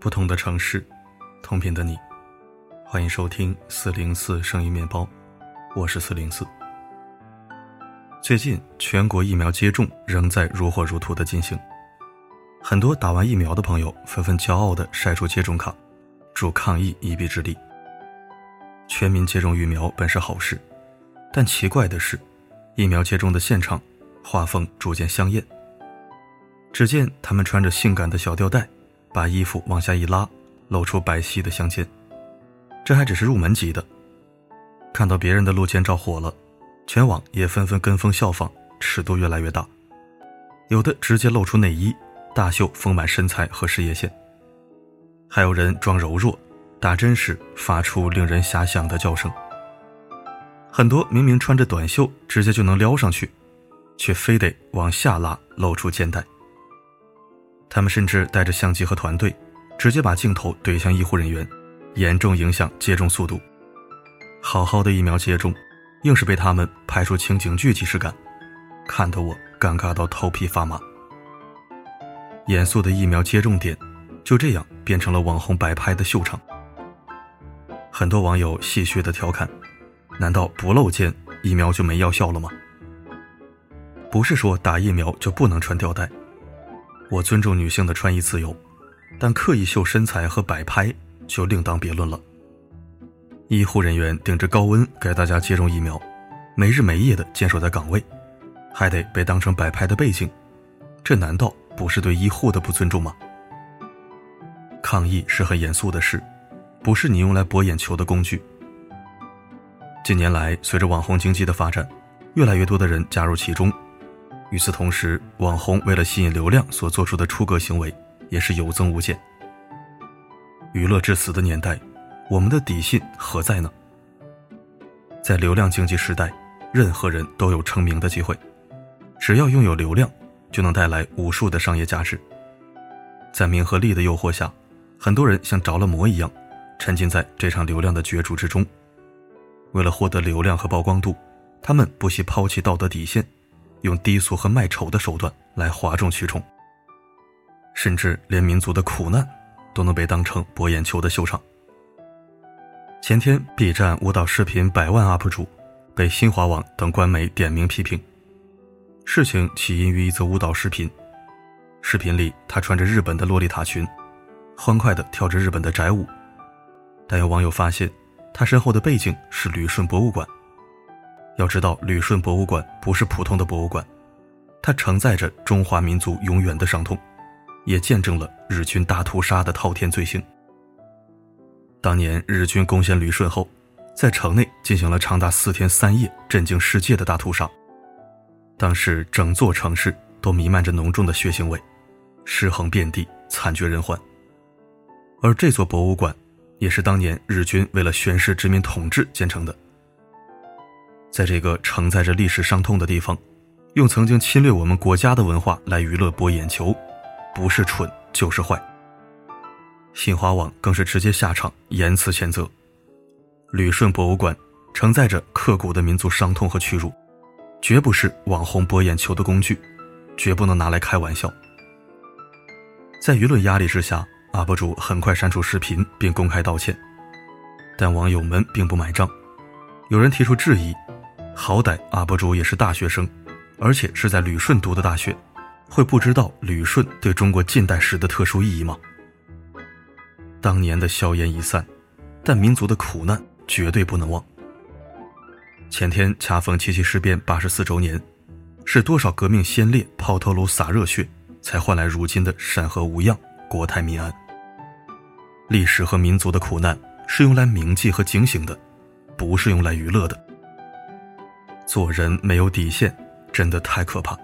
不同的城市，同频的你，欢迎收听四零四声音面包，我是四零四。最近全国疫苗接种仍在如火如荼的进行，很多打完疫苗的朋友纷纷骄傲的晒出接种卡，助抗疫一臂之力。全民接种疫苗本是好事，但奇怪的是，疫苗接种的现场画风逐渐香艳。只见他们穿着性感的小吊带，把衣服往下一拉，露出白皙的香肩。这还只是入门级的。看到别人的露肩照火了，全网也纷纷跟风效仿，尺度越来越大。有的直接露出内衣，大秀丰满身材和事业线。还有人装柔弱，打针时发出令人遐想的叫声。很多明明穿着短袖，直接就能撩上去，却非得往下拉，露出肩带。他们甚至带着相机和团队，直接把镜头怼向医护人员，严重影响接种速度。好好的疫苗接种，硬是被他们拍出情景剧即视感，看得我尴尬到头皮发麻。严肃的疫苗接种点，就这样变成了网红摆拍的秀场。很多网友戏谑的调侃：“难道不露肩，疫苗就没药效了吗？”不是说打疫苗就不能穿吊带。我尊重女性的穿衣自由，但刻意秀身材和摆拍就另当别论了。医护人员顶着高温给大家接种疫苗，没日没夜的坚守在岗位，还得被当成摆拍的背景，这难道不是对医护的不尊重吗？抗议是很严肃的事，不是你用来博眼球的工具。近年来，随着网红经济的发展，越来越多的人加入其中。与此同时，网红为了吸引流量所做出的出格行为也是有增无减。娱乐至死的年代，我们的底线何在呢？在流量经济时代，任何人都有成名的机会，只要拥有流量，就能带来无数的商业价值。在名和利的诱惑下，很多人像着了魔一样，沉浸在这场流量的角逐之中。为了获得流量和曝光度，他们不惜抛弃道德底线。用低俗和卖丑的手段来哗众取宠，甚至连民族的苦难都能被当成博眼球的秀场。前天，B 站舞蹈视频百万 UP 主被新华网等官媒点名批评。事情起因于一则舞蹈视频，视频里他穿着日本的洛丽塔裙，欢快地跳着日本的宅舞，但有网友发现，他身后的背景是旅顺博物馆。要知道，旅顺博物馆不是普通的博物馆，它承载着中华民族永远的伤痛，也见证了日军大屠杀的滔天罪行。当年日军攻陷旅顺后，在城内进行了长达四天三夜、震惊世界的大屠杀。当时整座城市都弥漫着浓重的血腥味，尸横遍地，惨绝人寰。而这座博物馆，也是当年日军为了宣示殖民统治建成的。在这个承载着历史伤痛的地方，用曾经侵略我们国家的文化来娱乐博眼球，不是蠢就是坏。新华网更是直接下场严词谴责：旅顺博物馆承载着刻骨的民族伤痛和屈辱，绝不是网红博眼球的工具，绝不能拿来开玩笑。在舆论压力之下，UP 主很快删除视频并公开道歉，但网友们并不买账，有人提出质疑。好歹 UP 主也是大学生，而且是在旅顺读的大学，会不知道旅顺对中国近代史的特殊意义吗？当年的硝烟已散，但民族的苦难绝对不能忘。前天恰逢七七事变八十四周年，是多少革命先烈抛头颅洒热血，才换来如今的山河无恙、国泰民安？历史和民族的苦难是用来铭记和警醒的，不是用来娱乐的。做人没有底线，真的太可怕。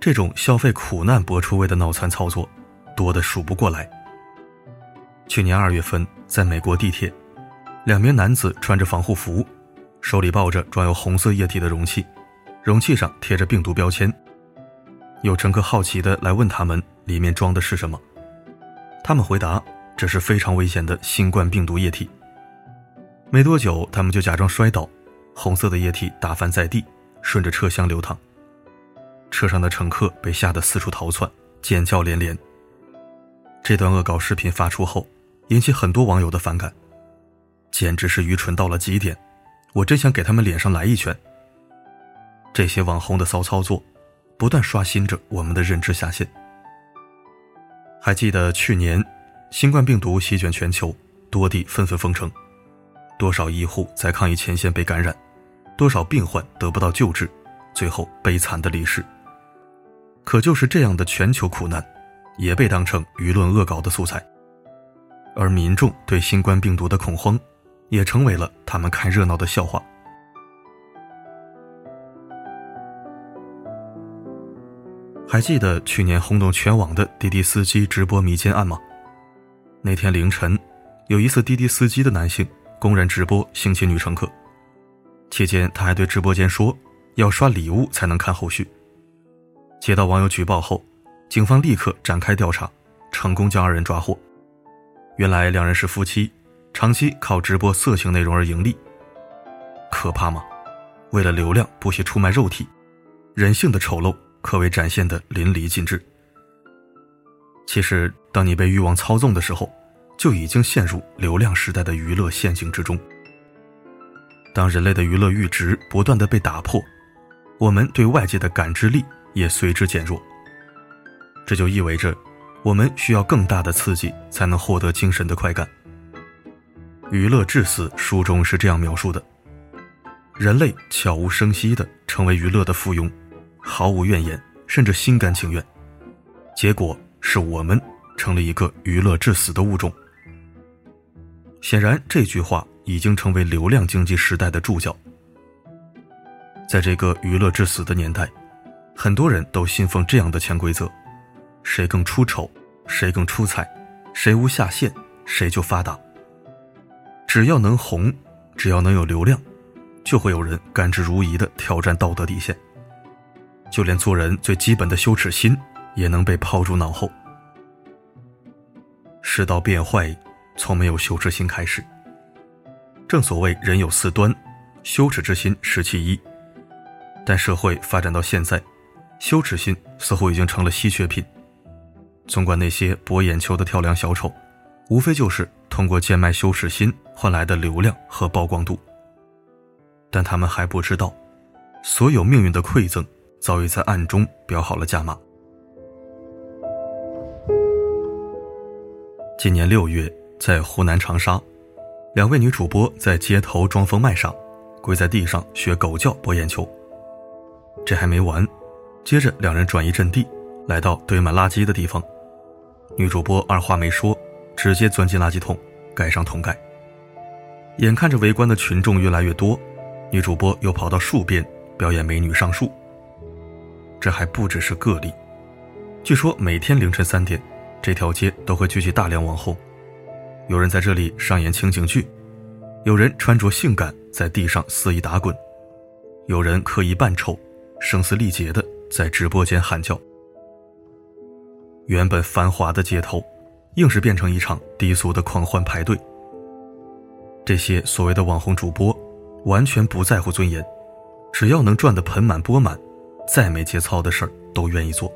这种消费苦难博出位的脑残操作，多的数不过来。去年二月份，在美国地铁，两名男子穿着防护服，手里抱着装有红色液体的容器，容器上贴着病毒标签。有乘客好奇的来问他们里面装的是什么，他们回答这是非常危险的新冠病毒液体。没多久，他们就假装摔倒。红色的液体打翻在地，顺着车厢流淌。车上的乘客被吓得四处逃窜，尖叫连连。这段恶搞视频发出后，引起很多网友的反感，简直是愚蠢到了极点。我真想给他们脸上来一拳。这些网红的骚操作，不断刷新着我们的认知下限。还记得去年，新冠病毒席卷全球，多地纷纷封城，多少医护在抗疫前线被感染，多少病患得不到救治，最后悲惨的离世。可就是这样的全球苦难，也被当成舆论恶搞的素材，而民众对新冠病毒的恐慌，也成为了他们看热闹的笑话。还记得去年轰动全网的滴滴司机直播迷奸案吗？那天凌晨，有一次滴滴司机的男性公然直播性侵女乘客，期间他还对直播间说要刷礼物才能看后续。接到网友举报后，警方立刻展开调查，成功将二人抓获。原来两人是夫妻，长期靠直播色情内容而盈利。可怕吗？为了流量不惜出卖肉体，人性的丑陋。可谓展现的淋漓尽致。其实，当你被欲望操纵的时候，就已经陷入流量时代的娱乐陷阱之中。当人类的娱乐阈值不断的被打破，我们对外界的感知力也随之减弱。这就意味着，我们需要更大的刺激才能获得精神的快感。娱乐至死书中是这样描述的：人类悄无声息的成为娱乐的附庸。毫无怨言，甚至心甘情愿，结果是我们成了一个娱乐致死的物种。显然，这句话已经成为流量经济时代的注脚。在这个娱乐至死的年代，很多人都信奉这样的潜规则：谁更出丑，谁更出彩，谁无下限，谁就发达。只要能红，只要能有流量，就会有人甘之如饴的挑战道德底线。就连做人最基本的羞耻心也能被抛诸脑后。世道变坏，从没有羞耻心开始。正所谓人有四端，羞耻之心是其一。但社会发展到现在，羞耻心似乎已经成了稀缺品。纵观那些博眼球的跳梁小丑，无非就是通过贱卖羞耻心换来的流量和曝光度。但他们还不知道，所有命运的馈赠。早已在暗中标好了价码。今年六月，在湖南长沙，两位女主播在街头装疯卖傻，跪在地上学狗叫博眼球。这还没完，接着两人转移阵地，来到堆满垃圾的地方。女主播二话没说，直接钻进垃圾桶，盖上桶盖。眼看着围观的群众越来越多，女主播又跑到树边表演美女上树。这还不只是个例，据说每天凌晨三点，这条街都会聚集大量网红，有人在这里上演情景剧，有人穿着性感在地上肆意打滚，有人刻意扮丑，声嘶力竭的在直播间喊叫。原本繁华的街头，硬是变成一场低俗的狂欢派对。这些所谓的网红主播，完全不在乎尊严，只要能赚得盆满钵满。再没节操的事儿都愿意做。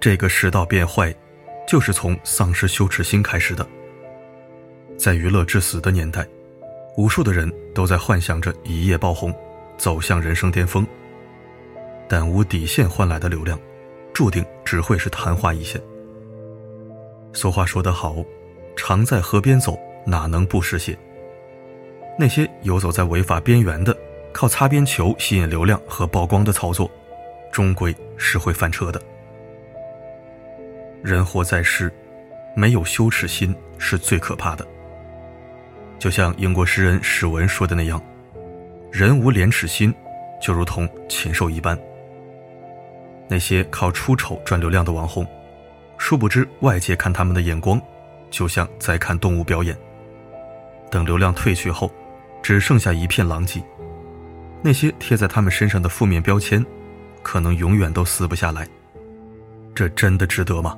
这个世道变坏，就是从丧失羞耻心开始的。在娱乐至死的年代，无数的人都在幻想着一夜爆红，走向人生巅峰。但无底线换来的流量，注定只会是昙花一现。俗话说得好，常在河边走，哪能不湿鞋？那些游走在违法边缘的。靠擦边球吸引流量和曝光的操作，终归是会翻车的。人活在世，没有羞耻心是最可怕的。就像英国诗人史文说的那样：“人无廉耻心，就如同禽兽一般。”那些靠出丑赚流量的网红，殊不知外界看他们的眼光，就像在看动物表演。等流量退去后，只剩下一片狼藉。那些贴在他们身上的负面标签，可能永远都撕不下来。这真的值得吗？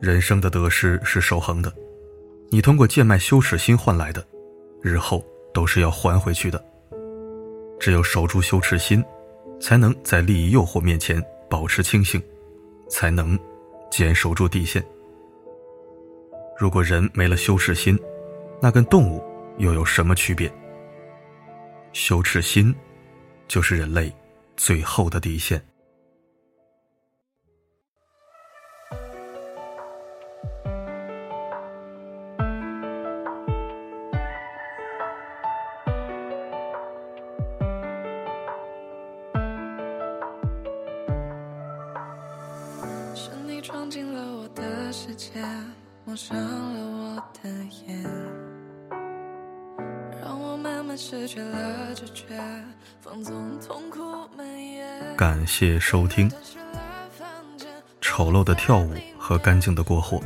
人生的得失是守恒的，你通过贱卖羞耻心换来的，日后都是要还回去的。只有守住羞耻心，才能在利益诱惑面前保持清醒，才能坚守住底线。如果人没了羞耻心，那跟动物又有什么区别？羞耻心，就是人类最后的底线。抹上了我的眼，让我慢慢失去了知觉，放纵痛苦蔓延。感谢收听。丑陋的跳舞和干净的过火，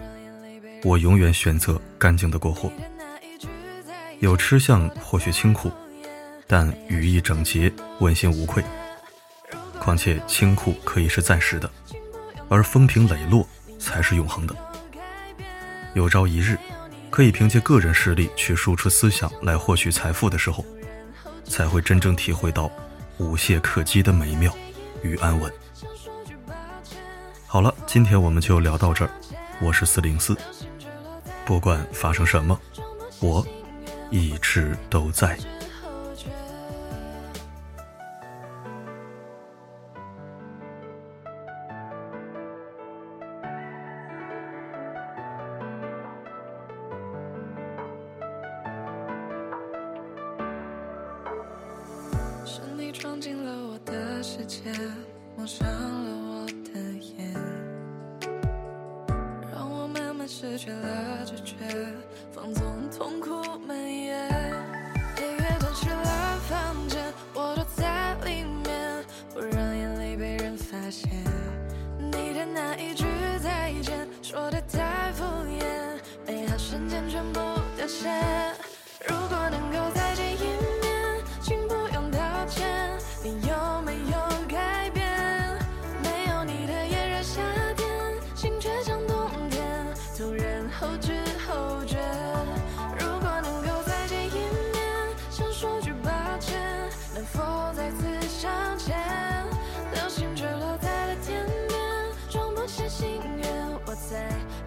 我永远选择干净的过火。有吃相或许清苦，但语意整洁，问心无愧。况且清苦可以是暂时的，而风平磊落才是永恒的。有朝一日，可以凭借个人实力去输出思想来获取财富的时候，才会真正体会到无懈可击的美妙与安稳。好了，今天我们就聊到这儿。我是四零四，不管发生什么，我一直都在。是你闯进了我的世界，蒙上了我的眼，让我慢慢失去了知觉，放纵痛苦蔓延。夜吞噬了房间，我躲在里面，不让眼泪被人发现。你的那一句再见，说的太敷衍，美好瞬间全部凋谢。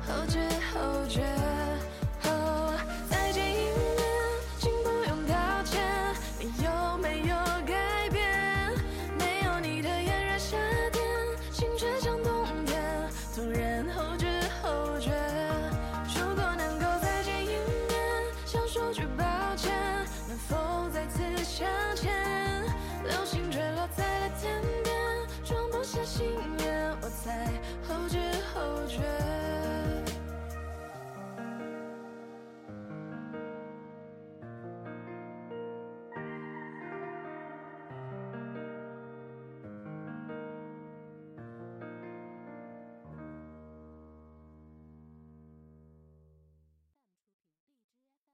后知后觉，哦，再见一面，请不用道歉。你有没有改变？没有你的炎热夏天，心却像冬天。突然，后知后觉，如果能够再见一面，想说句抱歉，能否再次相见？流星坠落在了天边，装不下心愿，我猜。